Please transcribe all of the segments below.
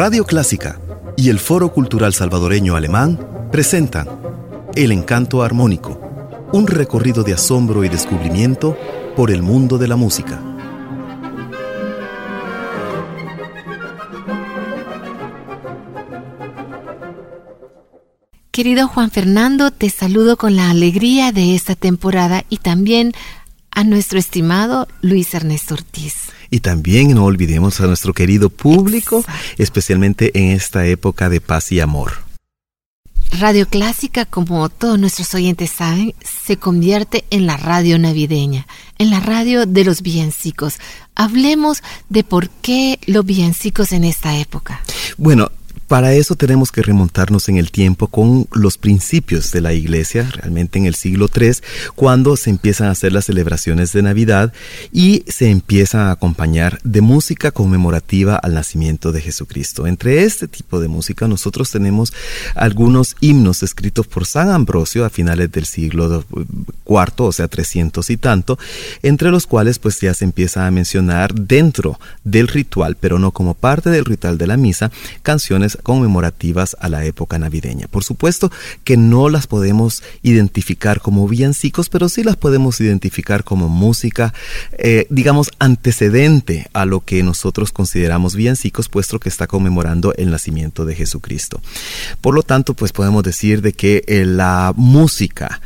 Radio Clásica y el Foro Cultural Salvadoreño Alemán presentan El Encanto Armónico, un recorrido de asombro y descubrimiento por el mundo de la música. Querido Juan Fernando, te saludo con la alegría de esta temporada y también a nuestro estimado Luis Ernesto Ortiz. Y también no olvidemos a nuestro querido público, especialmente en esta época de paz y amor. Radio Clásica, como todos nuestros oyentes saben, se convierte en la radio navideña, en la radio de los villancicos. Hablemos de por qué los villancicos en esta época. Bueno, para eso tenemos que remontarnos en el tiempo con los principios de la iglesia, realmente en el siglo III, cuando se empiezan a hacer las celebraciones de Navidad y se empiezan a acompañar de música conmemorativa al nacimiento de Jesucristo. Entre este tipo de música nosotros tenemos algunos himnos escritos por San Ambrosio a finales del siglo IV, o sea, 300 y tanto, entre los cuales pues ya se empieza a mencionar dentro del ritual, pero no como parte del ritual de la misa, canciones conmemorativas a la época navideña. Por supuesto que no las podemos identificar como villancicos, pero sí las podemos identificar como música, eh, digamos, antecedente a lo que nosotros consideramos villancicos, puesto que está conmemorando el nacimiento de Jesucristo. Por lo tanto, pues podemos decir de que eh, la música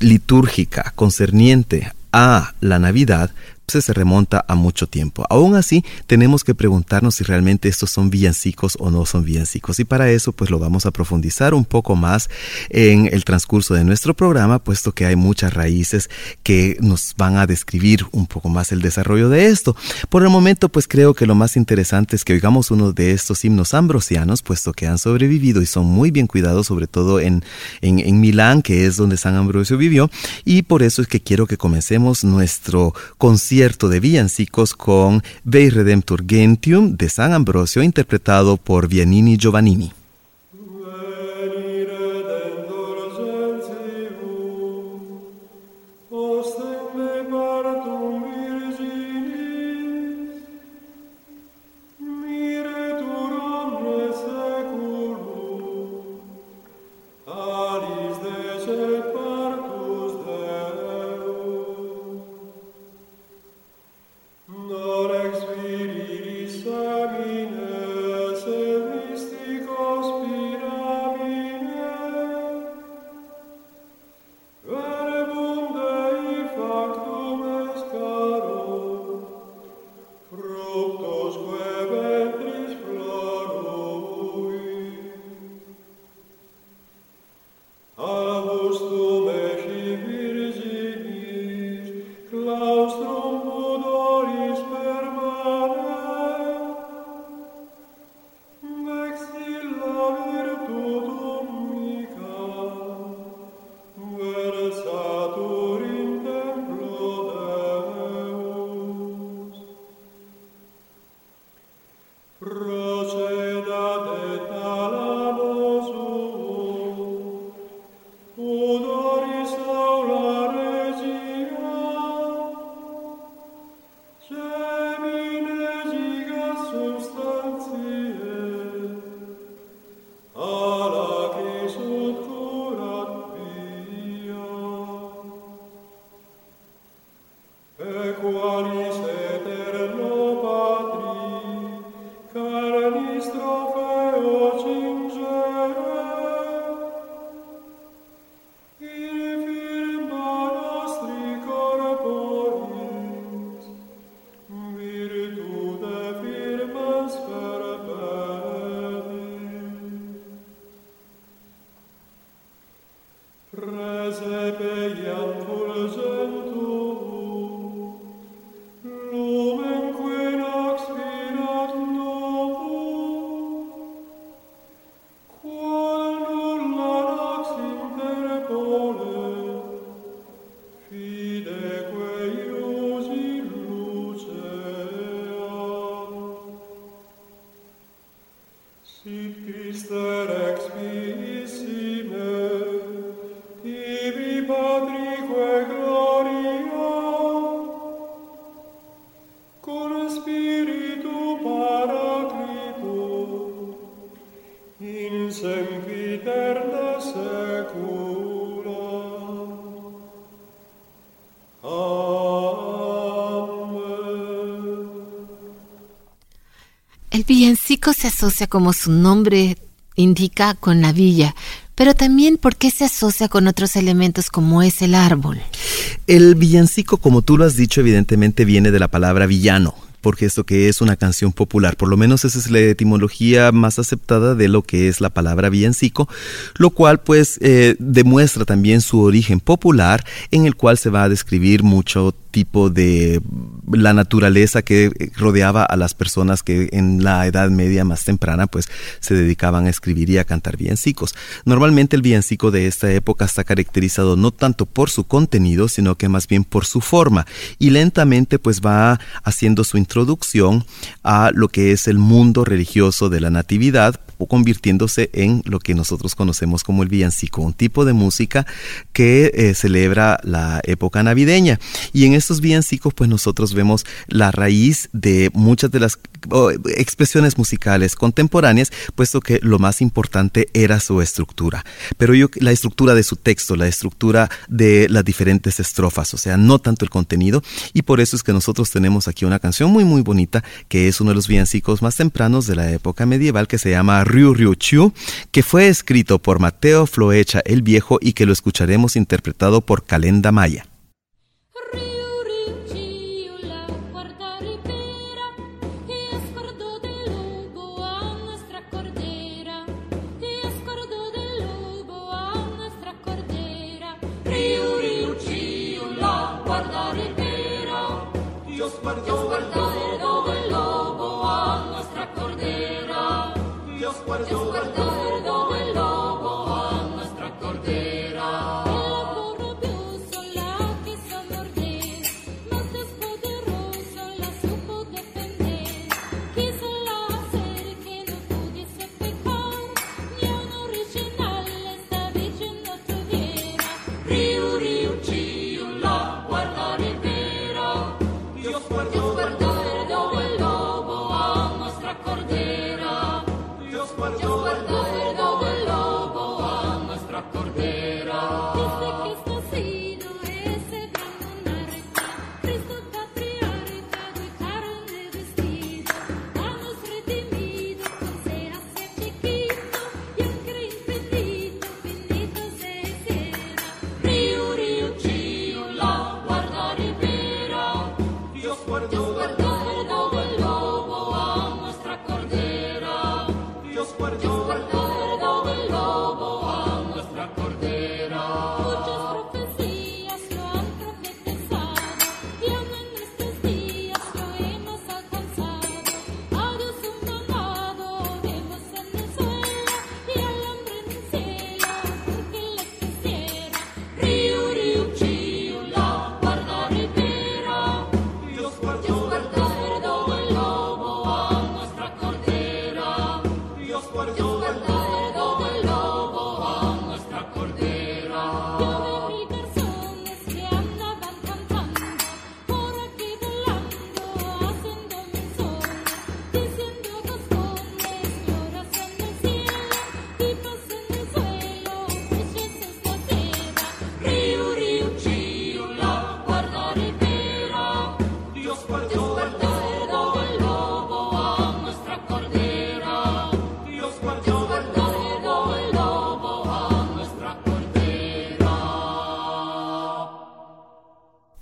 litúrgica concerniente a la Navidad se remonta a mucho tiempo. Aún así, tenemos que preguntarnos si realmente estos son villancicos o no son villancicos. Y para eso, pues lo vamos a profundizar un poco más en el transcurso de nuestro programa, puesto que hay muchas raíces que nos van a describir un poco más el desarrollo de esto. Por el momento, pues creo que lo más interesante es que oigamos uno de estos himnos ambrosianos, puesto que han sobrevivido y son muy bien cuidados, sobre todo en, en, en Milán, que es donde San Ambrosio vivió. Y por eso es que quiero que comencemos nuestro concierto de villancicos con Vei Redemptor Gentium de San Ambrosio interpretado por Vianini Giovannini. Se asocia como su nombre indica con la villa, pero también porque se asocia con otros elementos como es el árbol. El villancico, como tú lo has dicho, evidentemente viene de la palabra villano, porque esto que es una canción popular, por lo menos esa es la etimología más aceptada de lo que es la palabra villancico, lo cual pues eh, demuestra también su origen popular en el cual se va a describir mucho tipo de la naturaleza que rodeaba a las personas que en la edad media más temprana pues se dedicaban a escribir y a cantar villancicos. Normalmente el villancico de esta época está caracterizado no tanto por su contenido, sino que más bien por su forma y lentamente pues va haciendo su introducción a lo que es el mundo religioso de la natividad o convirtiéndose en lo que nosotros conocemos como el villancico, un tipo de música que eh, celebra la época navideña. Y en estos villancicos, pues nosotros vemos la raíz de muchas de las expresiones musicales contemporáneas, puesto que lo más importante era su estructura. Pero yo, la estructura de su texto, la estructura de las diferentes estrofas, o sea, no tanto el contenido. Y por eso es que nosotros tenemos aquí una canción muy, muy bonita, que es uno de los villancicos más tempranos de la época medieval, que se llama Ryu Ryu Chu, que fue escrito por Mateo Floecha el Viejo y que lo escucharemos interpretado por Calenda Maya.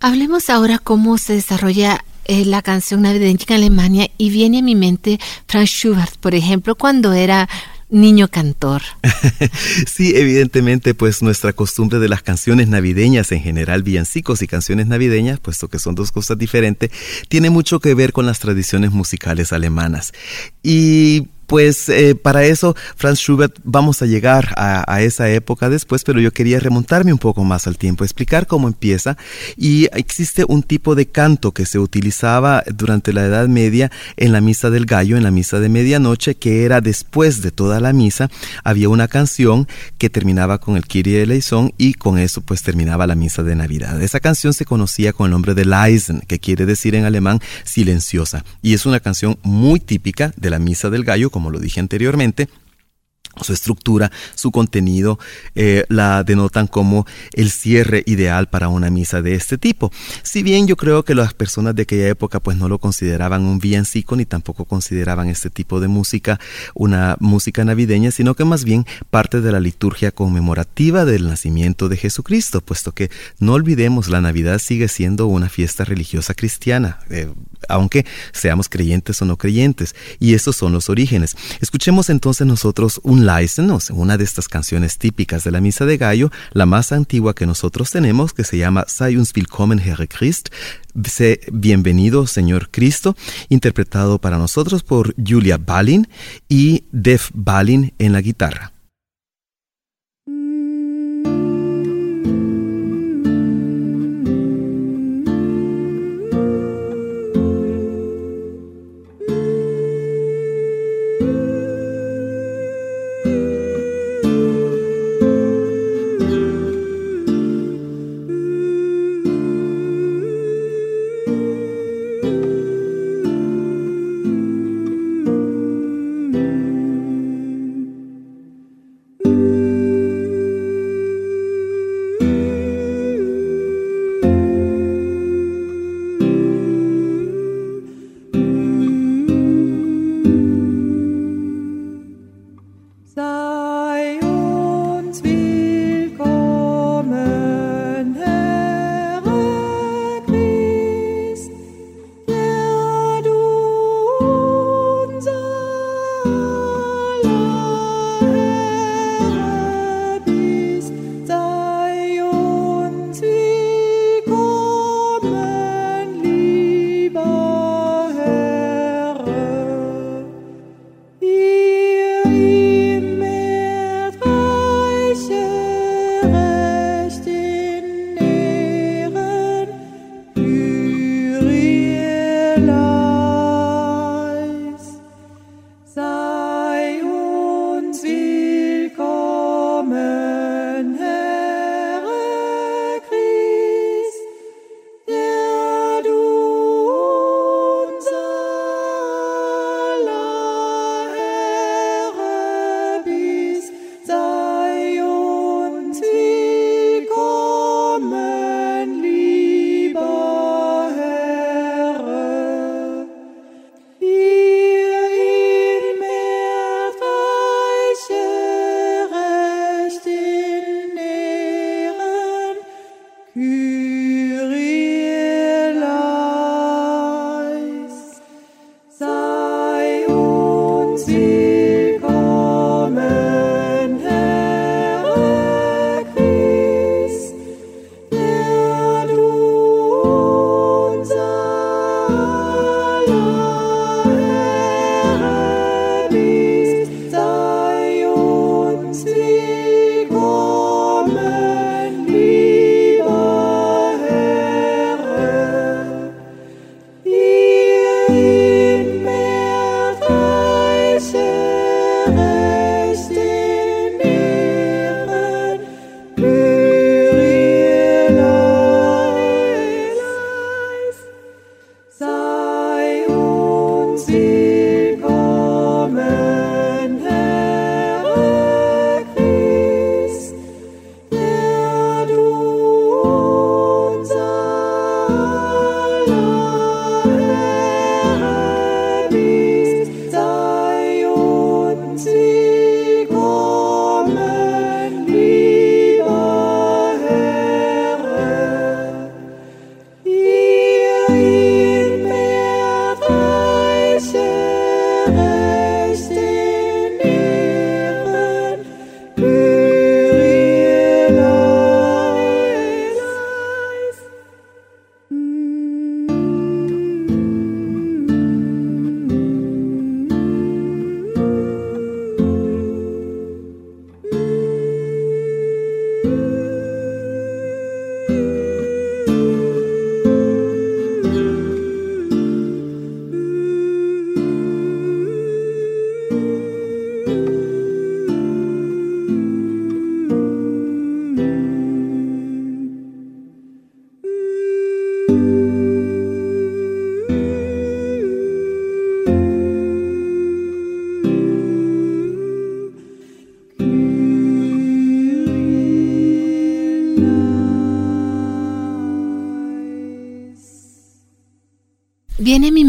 Hablemos ahora cómo se desarrolla eh, la canción navideña en Alemania y viene a mi mente Franz Schubert, por ejemplo, cuando era niño cantor. sí, evidentemente, pues nuestra costumbre de las canciones navideñas en general, villancicos y canciones navideñas, puesto que son dos cosas diferentes, tiene mucho que ver con las tradiciones musicales alemanas. Y Pues eh, para eso, Franz Schubert, vamos a llegar a, esa época después, pero yo quería remontarme un poco más al tiempo, explicar cómo empieza. Y existe un tipo de canto que se utilizaba durante la Edad Media en la misa del gallo, en la misa de medianoche, que era después de toda la misa, había una canción que terminaba con el Kyrie eleison y con eso pues terminaba la misa de Navidad. Esa canción se conocía con el nombre de Leisen, que quiere decir en alemán silenciosa, y es una canción muy típica de la misa del gallo, como lo dije anteriormente, su estructura, su contenido, eh, la denotan como el cierre ideal para una misa de este tipo. Si bien yo creo que las personas de aquella época pues no lo consideraban un villancico ni tampoco consideraban este tipo de música una música navideña, sino que más bien parte de la liturgia conmemorativa del nacimiento de Jesucristo, puesto que no olvidemos la Navidad sigue siendo una fiesta religiosa cristiana, eh, aunque seamos creyentes o no creyentes, y esos son los orígenes. Escuchemos entonces nosotros un Leisen, una de estas canciones típicas de la Misa de Gallo, la más antigua que nosotros tenemos, que se llama Sei uns willkommen, Herr Christ, Bienvenido, Señor Cristo, interpretado para nosotros por Julia Balin y Def Balin en la guitarra.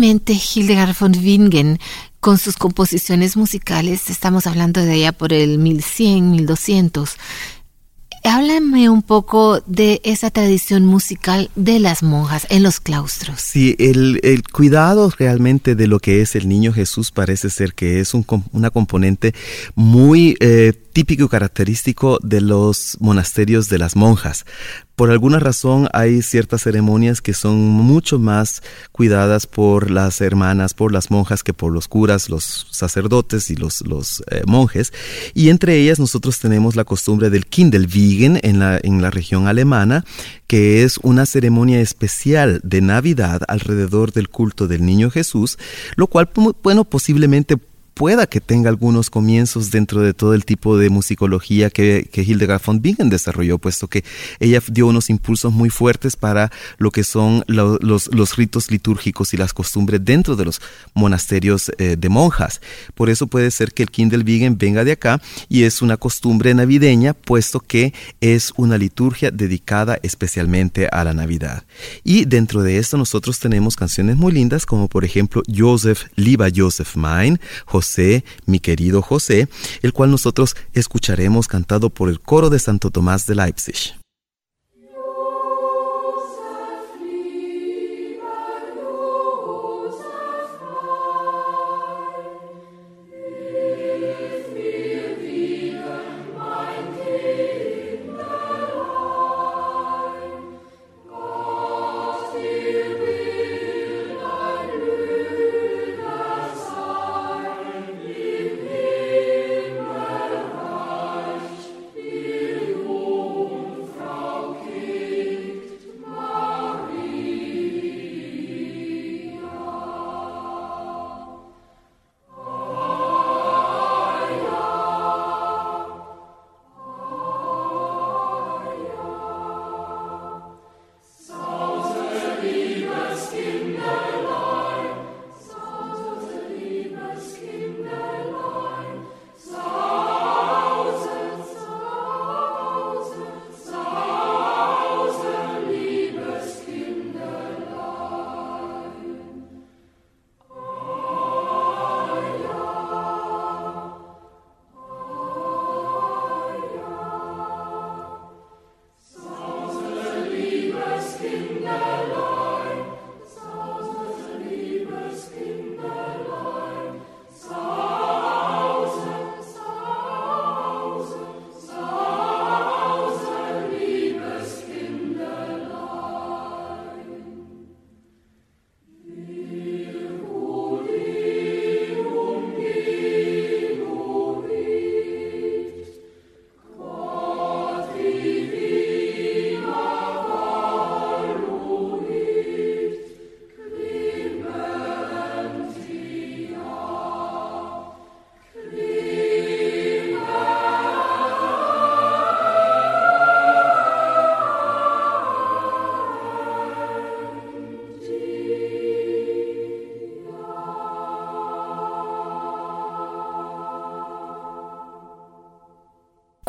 Viene a mi mente Hildegard von Bingen con sus composiciones musicales, estamos hablando de allá por el 1100, 1200. Háblame un poco de esa tradición musical de las monjas en los claustros. Sí, el, cuidado realmente de lo que es el niño Jesús parece ser que es un, una componente muy eh, típico y característico de los monasterios de las monjas. Por alguna razón hay ciertas ceremonias que son mucho más cuidadas por las hermanas, por las monjas, que por los curas, los sacerdotes y los, eh, monjes. Y entre ellas nosotros tenemos la costumbre del Kindelwiegen en la, en la región alemana, que es una ceremonia especial de Navidad alrededor del culto del Niño Jesús, lo cual, bueno, posiblemente pueda que tenga algunos comienzos dentro de todo el tipo de musicología que, Hildegard von Bingen desarrolló, puesto que ella dio unos impulsos muy fuertes para lo que son los, ritos litúrgicos y las costumbres dentro de los monasterios eh, de monjas. Por eso puede ser que el Kindelbigen venga de acá y es una costumbre navideña, puesto que es una liturgia dedicada especialmente a la Navidad. Y dentro de esto nosotros tenemos canciones muy lindas, como por ejemplo Joseph, Liba Joseph Mein, José José, mi querido José, el cual nosotros escucharemos cantado por el coro de Santo Tomás de Leipzig.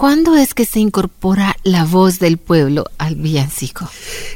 ¿Cuándo es que se incorpora la voz del pueblo al villancico?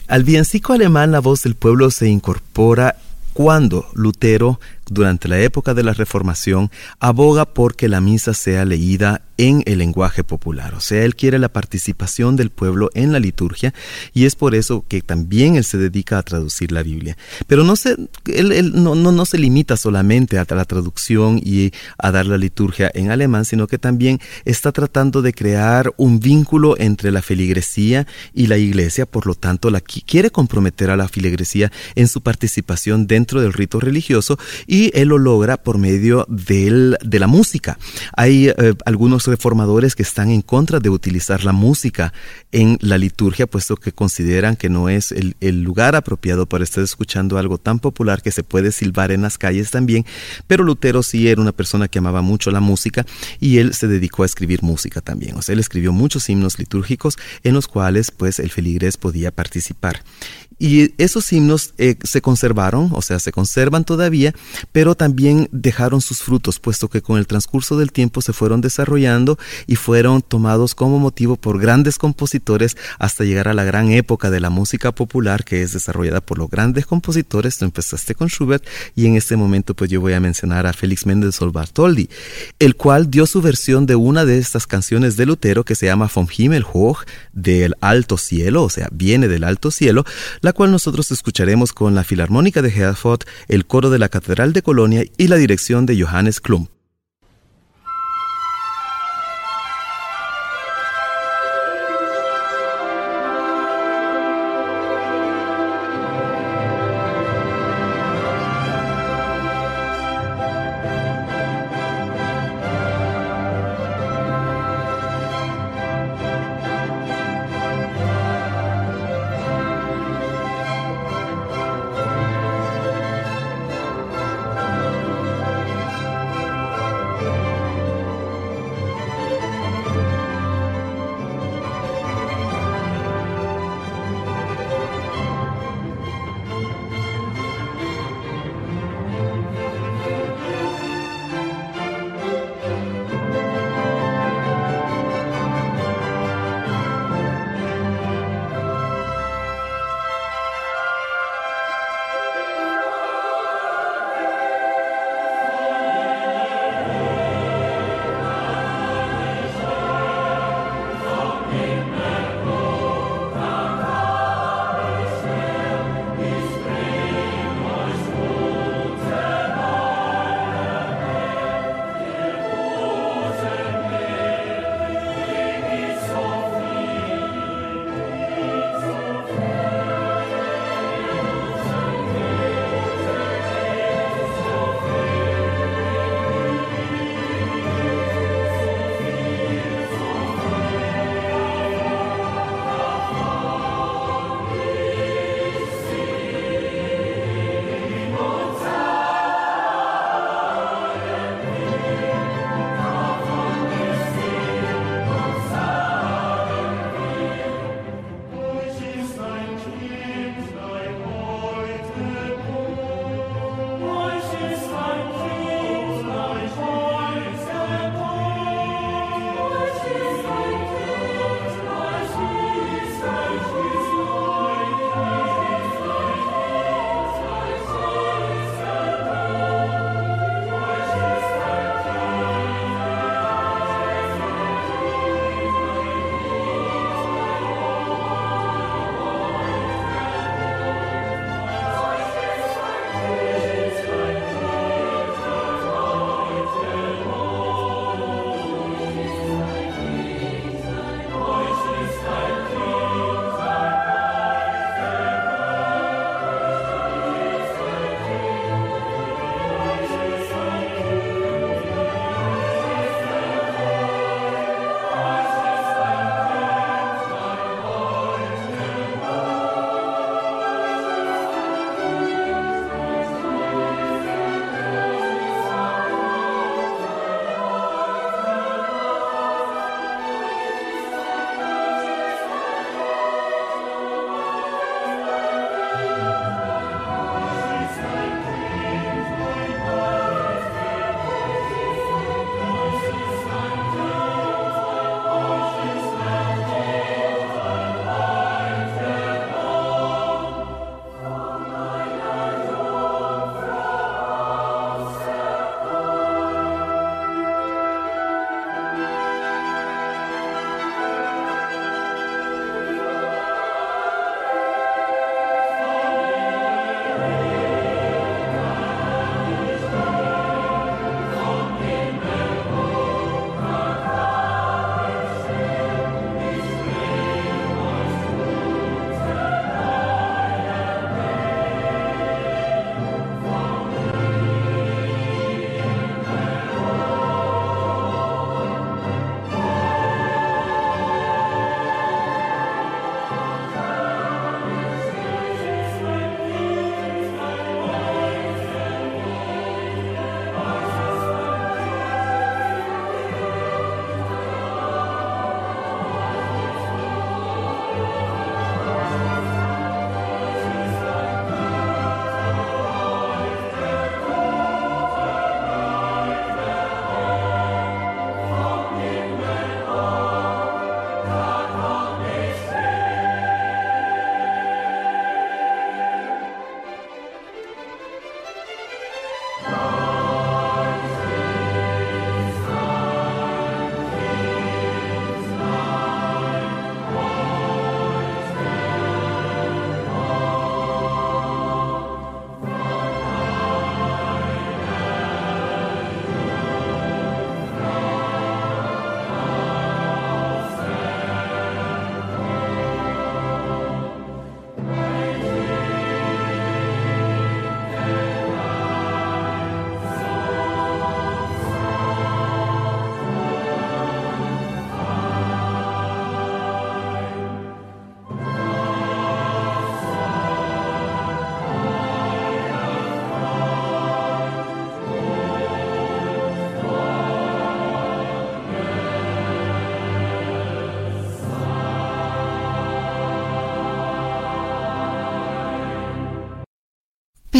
Al villancico alemán la voz del pueblo se incorpora cuando Lutero, durante la época de la Reformación, aboga por que la misa sea leída en el lenguaje popular. O sea, él quiere la participación del pueblo en la liturgia y es por eso que también él se dedica a traducir la Biblia. Pero no se, él, no, no, no, se limita solamente a la traducción y a dar la liturgia en alemán, sino que también está tratando de crear un vínculo entre la feligresía y la iglesia. Por lo tanto, la, quiere comprometer a la feligresía en su participación dentro del rito religioso y él lo logra por medio de la música. Hay eh, algunos reformadores que están en contra de utilizar la música en la liturgia, puesto que consideran que no es el, lugar apropiado para estar escuchando algo tan popular que se puede silbar en las calles también, pero Lutero sí era una persona que amaba mucho la música y él se dedicó a escribir música también. O sea, él escribió muchos himnos litúrgicos en los cuales pues el feligrés podía participar. Y esos himnos eh, se conservaron, o sea, se conservan todavía, pero también dejaron sus frutos, puesto que con el transcurso del tiempo se fueron desarrollando y fueron tomados como motivo por grandes compositores hasta llegar a la gran época de la música popular que es desarrollada por los grandes compositores. Tú empezaste con Schubert y en este momento pues yo voy a mencionar a Félix Mendelssohn Bartholdy, el cual dio su versión de una de estas canciones de Lutero que se llama Vom Himmel hoch, del alto cielo, o sea, viene del alto cielo, la cual nosotros escucharemos con la Filarmónica de Herford, el coro de la Catedral de Colonia y la dirección de Johannes Klum.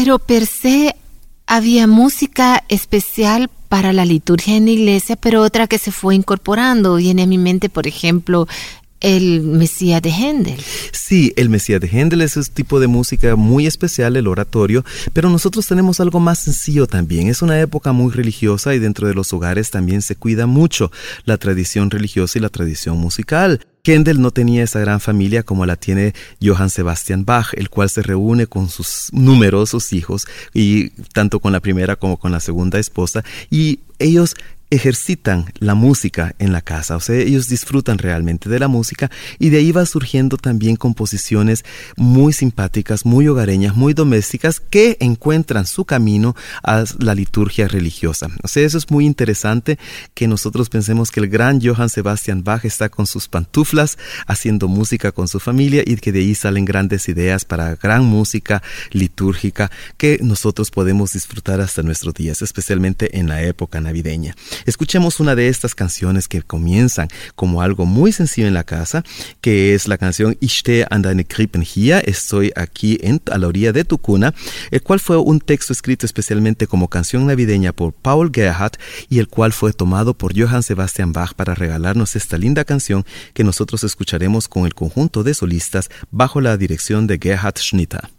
Pero per se había música especial para la liturgia en la iglesia, pero otra que se fue incorporando. Viene a mi mente, por ejemplo, el Mesías de Händel. Sí, el Mesías de Händel es un tipo de música muy especial, el oratorio, pero nosotros tenemos algo más sencillo también. Es una época muy religiosa y dentro de los hogares también se cuida mucho la tradición religiosa y la tradición musical. Händel no tenía esa gran familia como la tiene Johann Sebastian Bach, el cual se reúne con sus numerosos hijos y tanto con la primera como con la segunda esposa y ellos ejercitan la música en la casa, o sea, ellos disfrutan realmente de la música y de ahí va surgiendo también composiciones muy simpáticas, muy hogareñas, muy domésticas que encuentran su camino a la liturgia religiosa. O sea, eso es muy interesante que nosotros pensemos que el gran Johann Sebastian Bach está con sus pantuflas haciendo música con su familia y que de ahí salen grandes ideas para gran música litúrgica que nosotros podemos disfrutar hasta nuestros días, especialmente en la época navideña. Escuchemos una de estas canciones que comienzan como algo muy sencillo en la casa, que es la canción Ich stehe an deine Krippen hier, estoy aquí en, a la orilla de tu cuna, el cual fue un texto escrito especialmente como canción navideña por Paul Gerhardt y el cual fue tomado por Johann Sebastian Bach para regalarnos esta linda canción que nosotros escucharemos con el conjunto de solistas bajo la dirección de Gerhard Schnitter.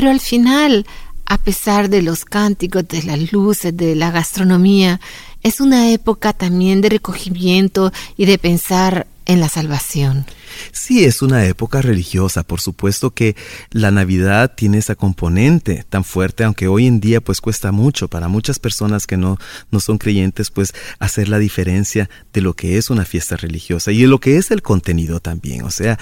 Pero al final, a pesar de los cánticos, de las luces, de la gastronomía, es una época también de recogimiento y de pensar en la salvación. Sí, es una época religiosa, por supuesto que la Navidad tiene esa componente tan fuerte, aunque hoy en día pues cuesta mucho para muchas personas que no, no son creyentes pues hacer la diferencia de lo que es una fiesta religiosa y de lo que es el contenido también. O sea,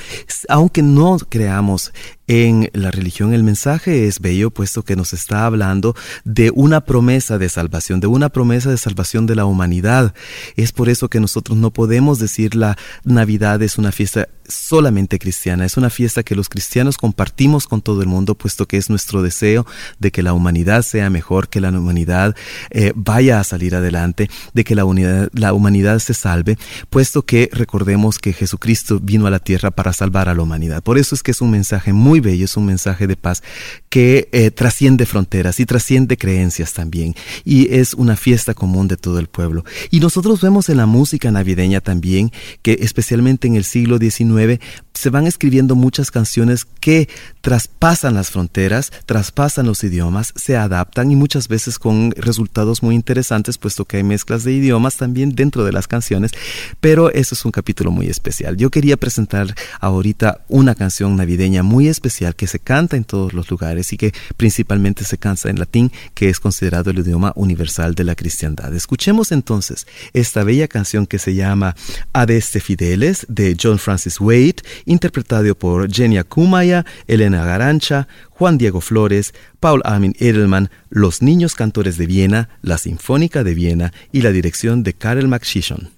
aunque no creamos en la religión el mensaje es bello puesto que nos está hablando de una promesa de salvación, de una promesa de salvación de la humanidad. Es por eso que nosotros no podemos decir la Navidad es una fiesta solamente cristiana, es una fiesta que los cristianos compartimos con todo el mundo, puesto que es nuestro deseo de que la humanidad sea mejor, que la humanidad eh, vaya a salir adelante, de que la, la humanidad se salve, puesto que recordemos que Jesucristo vino a la tierra para salvar a la humanidad. Por eso es que es un mensaje muy bello, es un mensaje de paz que eh, trasciende fronteras y trasciende creencias también, y es una fiesta común de todo el pueblo. Y nosotros vemos en la música navideña también que especialmente en el siglo XIX, se van escribiendo muchas canciones que traspasan las fronteras, traspasan los idiomas, se adaptan y muchas veces con resultados muy interesantes, puesto que hay mezclas de idiomas también dentro de las canciones, pero eso es un capítulo muy especial. Yo quería presentar ahorita una canción navideña muy especial que se canta en todos los lugares y que principalmente se canta en latín, que es considerado el idioma universal de la cristiandad. Escuchemos entonces esta bella canción que se llama Adeste Fideles de John Francis Wade, interpretado por Genia Kumaya, Elena Garancha, Juan Diego Flores, Paul Armin Edelman, Los Niños Cantores de Viena, la Sinfónica de Viena y la dirección de Karel McShishon.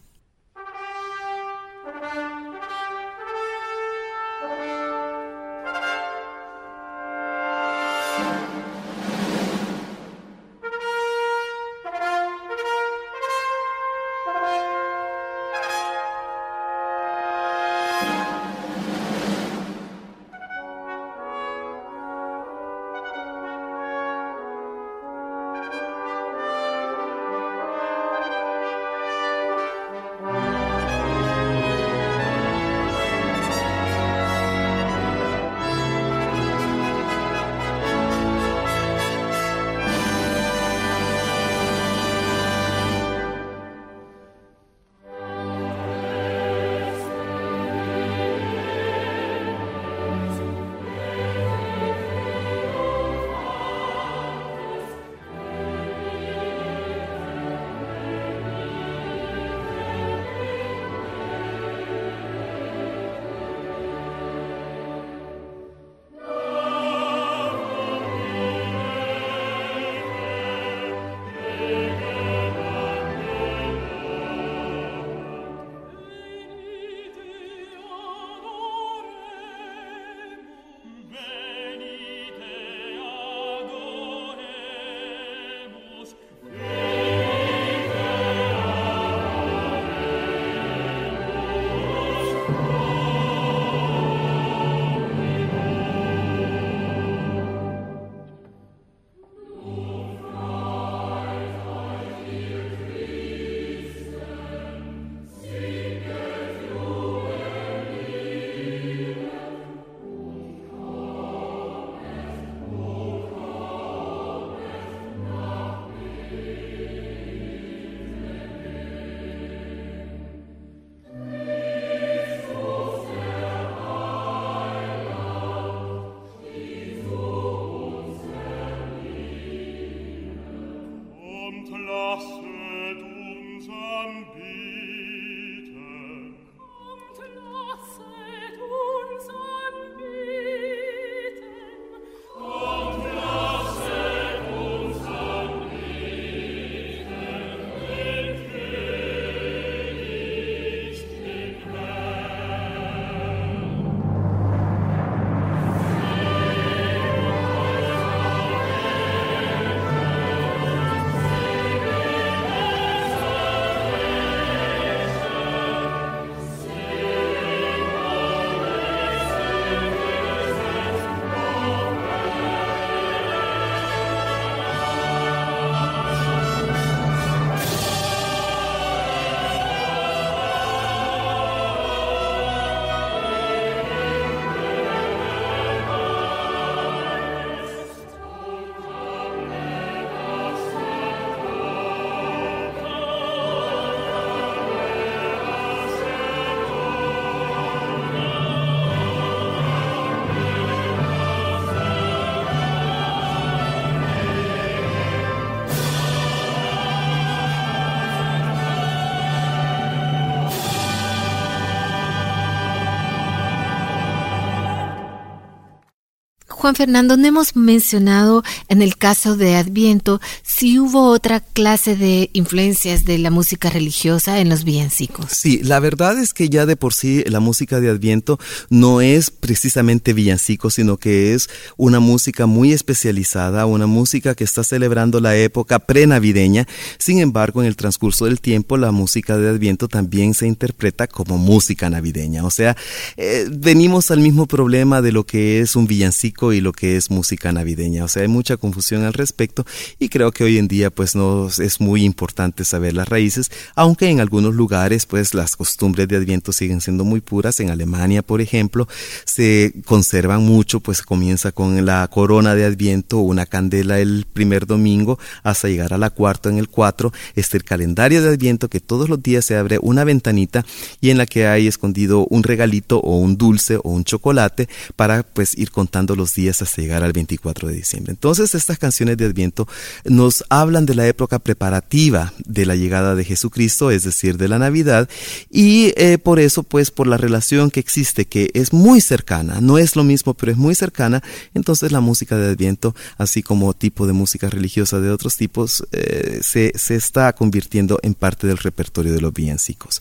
Juan Fernando, no hemos mencionado en el caso de Adviento si hubo otra clase de influencias de la música religiosa en los villancicos. Sí, la verdad es que ya de por sí la música de Adviento no es precisamente villancico, sino que es una música muy especializada, una música que está celebrando la época prenavideña. Sin embargo, en el transcurso del tiempo, la música de Adviento también se interpreta como música navideña. O sea, eh, venimos al mismo problema de lo que es un villancico y lo que es música navideña. O sea, hay mucha confusión al respecto y creo que hoy en día pues no es muy importante saber las raíces, aunque en algunos lugares pues las costumbres de Adviento siguen siendo muy puras. En Alemania, por ejemplo, se conservan mucho, pues comienza con la corona de Adviento, una candela el primer domingo hasta llegar a la cuarta en el cuatro, este el calendario de Adviento que todos los días se abre una ventanita y en la que hay escondido un regalito o un dulce o un chocolate para pues ir contando los días hasta llegar al 24 de diciembre. Entonces estas canciones de Adviento nos hablan de la época preparativa de la llegada de Jesucristo, es decir, de la Navidad, y eh, por eso pues por la relación que existe, que es muy cercana, no es lo mismo, pero es muy cercana, entonces la música de Adviento, así como tipo de música religiosa de otros tipos, eh, se, se está convirtiendo en parte del repertorio de los villancicos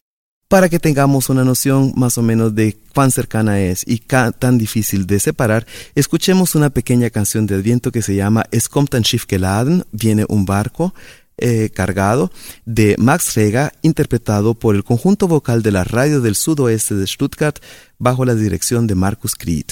para que tengamos una noción más o menos de cuán cercana es y tan difícil de separar, escuchemos una pequeña canción de Adviento que se llama Es kommt ein Schiff geladen, viene un barco eh, cargado, de Max Rega, interpretado por el conjunto vocal de la radio del sudoeste de Stuttgart bajo la dirección de Marcus Creed.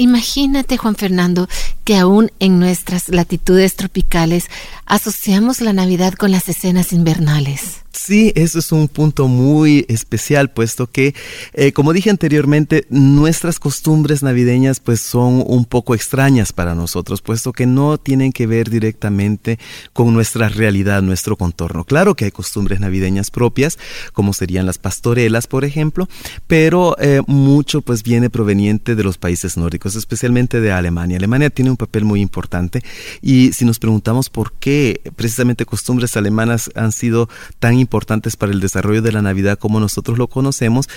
Imagínate, Juan Fernando, que aún en nuestras latitudes tropicales asociamos la Navidad con las escenas invernales. Sí, eso es un punto muy especial, puesto que, eh, como dije anteriormente, nuestras costumbres navideñas pues son un poco extrañas para nosotros, puesto que no tienen que ver directamente con nuestra realidad, nuestro contorno. Claro que hay costumbres navideñas propias, como serían las pastorelas, por ejemplo, pero eh, mucho pues viene proveniente de los países nórdicos, especialmente de Alemania. Alemania tiene un papel muy importante y si nos preguntamos por qué precisamente costumbres alemanas han sido tan importantes para el desarrollo de la Navidad como nosotros lo conocemos,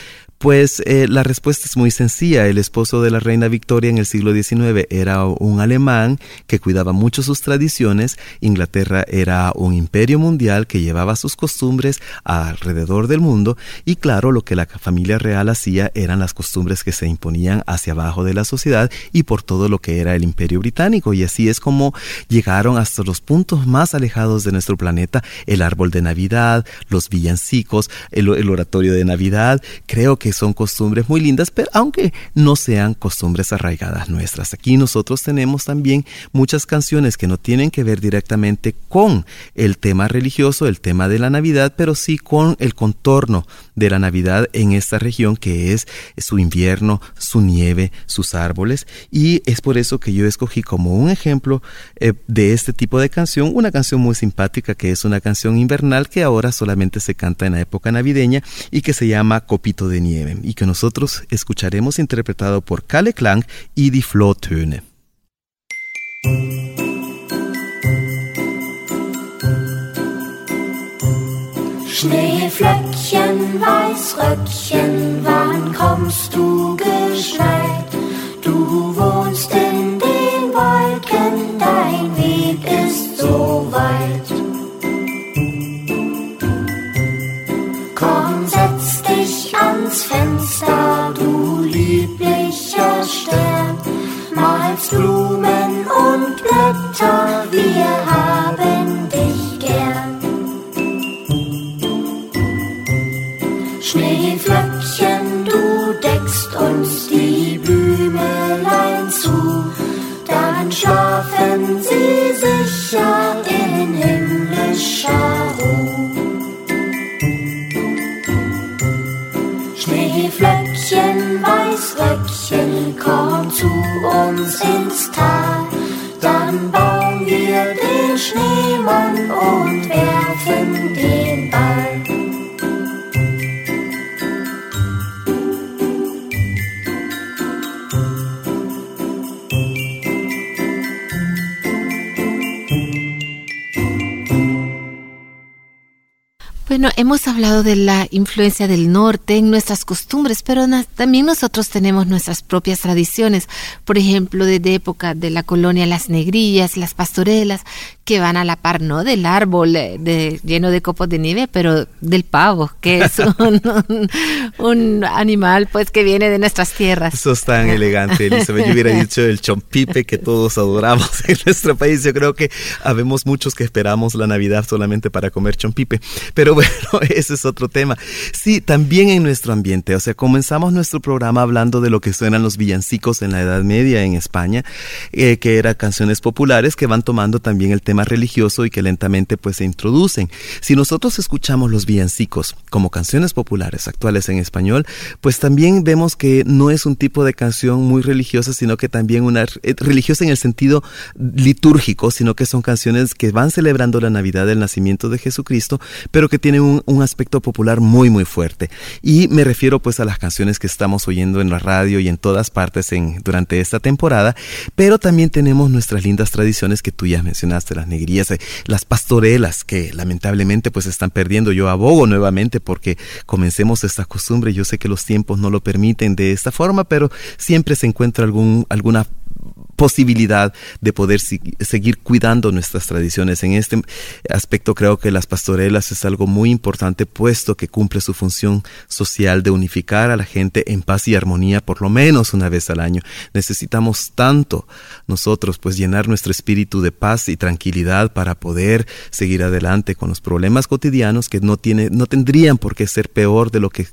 Pues eh, la respuesta es muy sencilla. El esposo de la reina Victoria en el siglo XIX era un alemán que cuidaba mucho sus tradiciones. Inglaterra era un imperio mundial que llevaba sus costumbres alrededor del mundo y claro, lo que la familia real hacía eran las costumbres que se imponían hacia abajo de la sociedad y por todo lo que era el imperio británico. Y así es como llegaron hasta los puntos más alejados de nuestro planeta el árbol de Navidad, los villancicos, el, oratorio de Navidad. Creo que son costumbres muy lindas, pero aunque no sean costumbres arraigadas nuestras. Aquí nosotros tenemos también muchas canciones que no tienen que ver directamente con el tema religioso, el tema de la Navidad, pero sí con el contorno de la Navidad en esta región que es su invierno, su nieve, sus árboles. Y es por eso que yo escogí como un ejemplo eh, de este tipo de canción una canción muy simpática que es una canción invernal que ahora solamente se canta en la época navideña y que se llama Copito de Nieve y que nosotros escucharemos interpretado por Kalle Klang y Die Flohtöne. Schneeflöckchen, Weißröckchen, wann kommst du geschneit? Du wohnst in den Wolken, dein Weg ist so weit. Komm, setz dich ans Fenster, du lieblicher Stern, malst Blumen und Blätter, wir haben uns die Blümelein zu, dann schlafen sie sicher in himmlischer Ruhe. Schneeflöckchen, Weißröckchen, komm zu uns ins Tal, dann bauen wir den Schneemann und werfen den Ball. Bueno, hemos hablado de la influencia del norte en nuestras costumbres, pero también nosotros tenemos nuestras propias tradiciones. Por ejemplo, desde época de la colonia, las negrillas, las pastorelas, que van a la par, no del árbol eh, de, lleno de copos de nieve, pero del pavo, que es un, un, animal pues que viene de nuestras tierras. Eso es tan elegante, Elizabeth. Yo hubiera dicho el chompipe que todos adoramos en nuestro país. Yo creo que habemos muchos que esperamos la Navidad solamente para comer chompipe. Pero bueno, ese es otro tema. Sí, también en nuestro ambiente. O sea, comenzamos nuestro programa hablando de lo que suenan los villancicos en la Edad Media en España, eh, que eran canciones populares que van tomando también el tema religioso y que lentamente pues se introducen. Si nosotros escuchamos los villancicos como canciones populares actuales en español, pues también vemos que no es un tipo de canción muy religiosa, sino que también una eh, religiosa en el sentido litúrgico, sino que son canciones que van celebrando la Navidad del nacimiento de Jesucristo, pero que tienen un, aspecto popular muy muy fuerte. Y me refiero pues a las canciones que estamos oyendo en la radio y en todas partes en, durante esta temporada, pero también tenemos nuestras lindas tradiciones que tú ya mencionaste, las negrías, eh, las pastorelas que lamentablemente pues están perdiendo. Yo abogo nuevamente porque comencemos esta costumbre. Yo sé que los tiempos no lo permiten de esta forma, pero siempre se encuentra algún, alguna posibilidad de poder seguir cuidando nuestras tradiciones. En este aspecto creo que las pastorelas es algo muy importante puesto que cumple su función social de unificar a la gente en paz y armonía por lo menos una vez al año. Necesitamos tanto nosotros pues llenar nuestro espíritu de paz y tranquilidad para poder seguir adelante con los problemas cotidianos que no tiene no tendrían por qué ser peor de lo que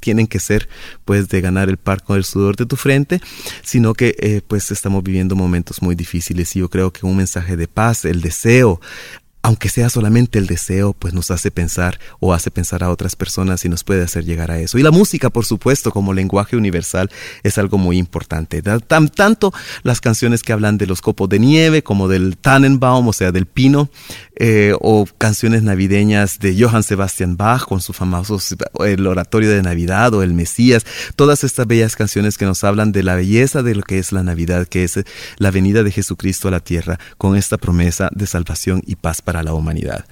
tienen que ser pues de ganar el par con el sudor de tu frente, sino que eh, pues estamos viviendo momentos muy difíciles y yo creo que un mensaje de paz, el deseo, aunque sea solamente el deseo, pues nos hace pensar o hace pensar a otras personas y nos puede hacer llegar a eso. Y la música, por supuesto, como lenguaje universal, es algo muy importante. Tan, tanto las canciones que hablan de los copos de nieve como del Tannenbaum, o sea, del pino, eh, o canciones navideñas de Johann Sebastian Bach con su famoso el oratorio de Navidad o el Mesías, todas estas bellas canciones que nos hablan de la belleza de lo que es la Navidad, que es la venida de Jesucristo a la tierra con esta promesa de salvación y paz para la humanidad.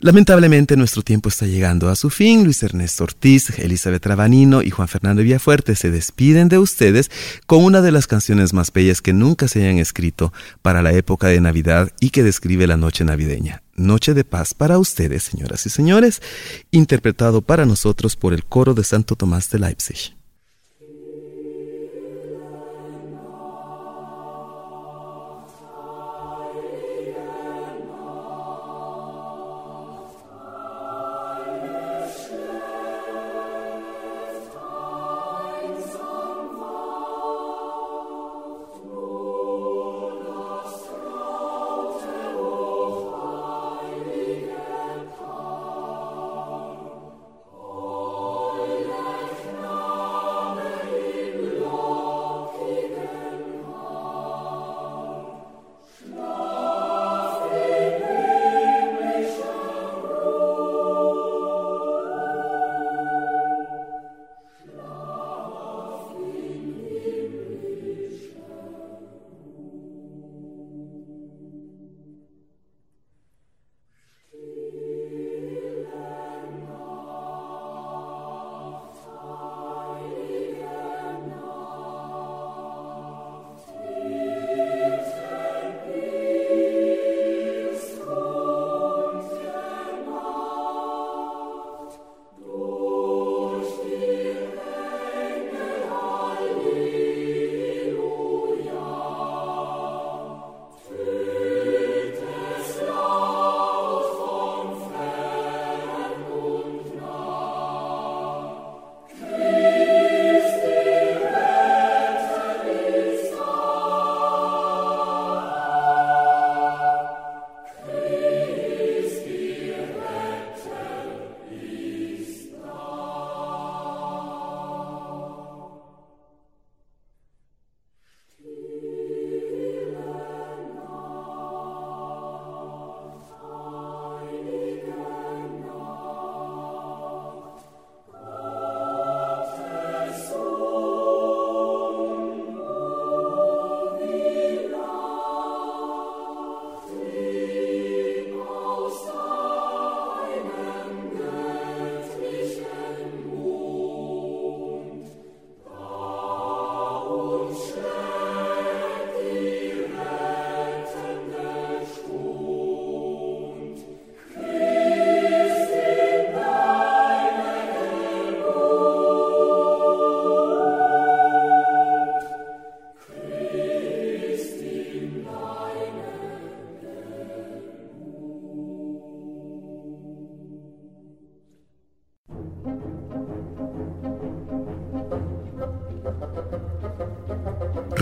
Lamentablemente nuestro tiempo está llegando a su fin. Luis Ernesto Ortiz, Elizabeth Trabanino y Juan Fernando Villafuerte se despiden de ustedes con una de las canciones más bellas que nunca se hayan escrito para la época de Navidad y que describe la noche navideña. Noche de paz para ustedes, señoras y señores, interpretado para nosotros por el coro de Santo Tomás de Leipzig.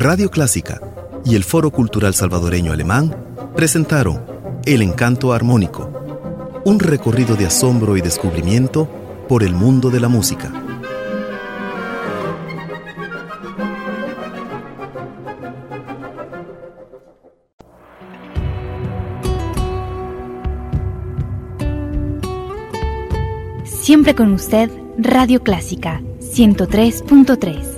Radio Clásica y el Foro Cultural Salvadoreño Alemán presentaron El Encanto Armónico, un recorrido de asombro y descubrimiento por el mundo de la música. Siempre con usted, Radio Clásica 103.3.